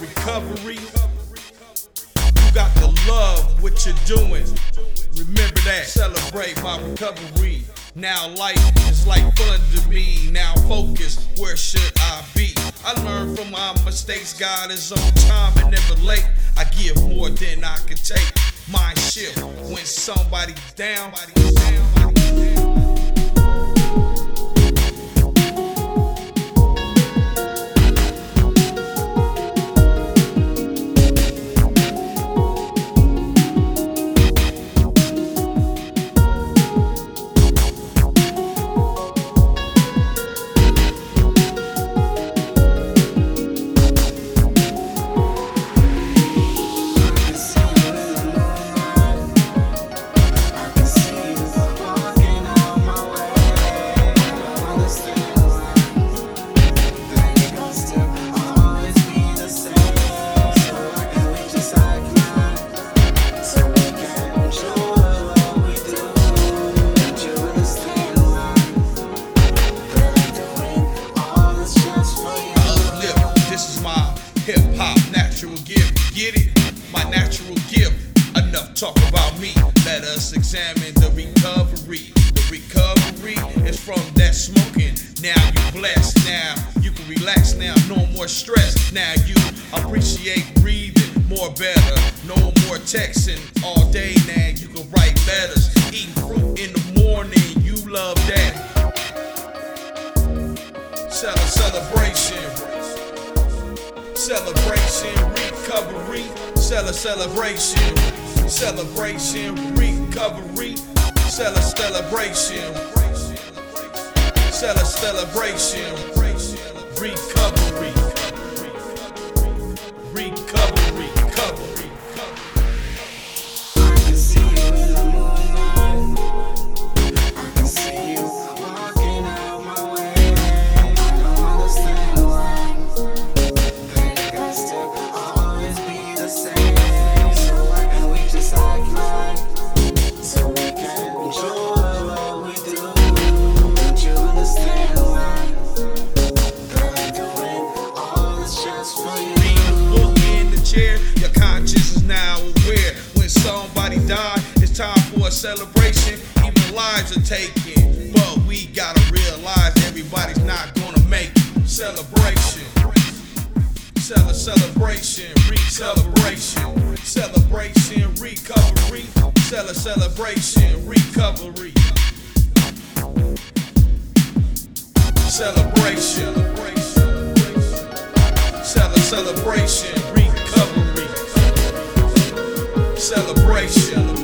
recovery. You got to love what you're doing. Remember that. Celebrate my recovery. Now life is like fun to me. Now focus, where should I be? I learn from my mistakes. God is on time and never late. I give more than I can take. Mind shift when somebody's down. Somebody's My natural gift. Enough talk about me. Let us examine the recovery. The recovery is from that smoking. Now you blessed. Now you can relax. Now no more stress. Now you appreciate breathing more better. No more texting all day. Now you can write letters. Eating fruit in the morning. You love that. Cele- celebration. Celebration, recovery. Cele- celebration. Celebration, recovery. Cele- celebration. Cele- celebration. Recovery. Recovery. Celebration. Even lives are taken, but we gotta realize everybody's not gonna make it. celebration. Cele- celebration, re-celebration, celebration, recovery, Cele- celebration, recovery, celebration, Cele- celebration, recovery, celebration,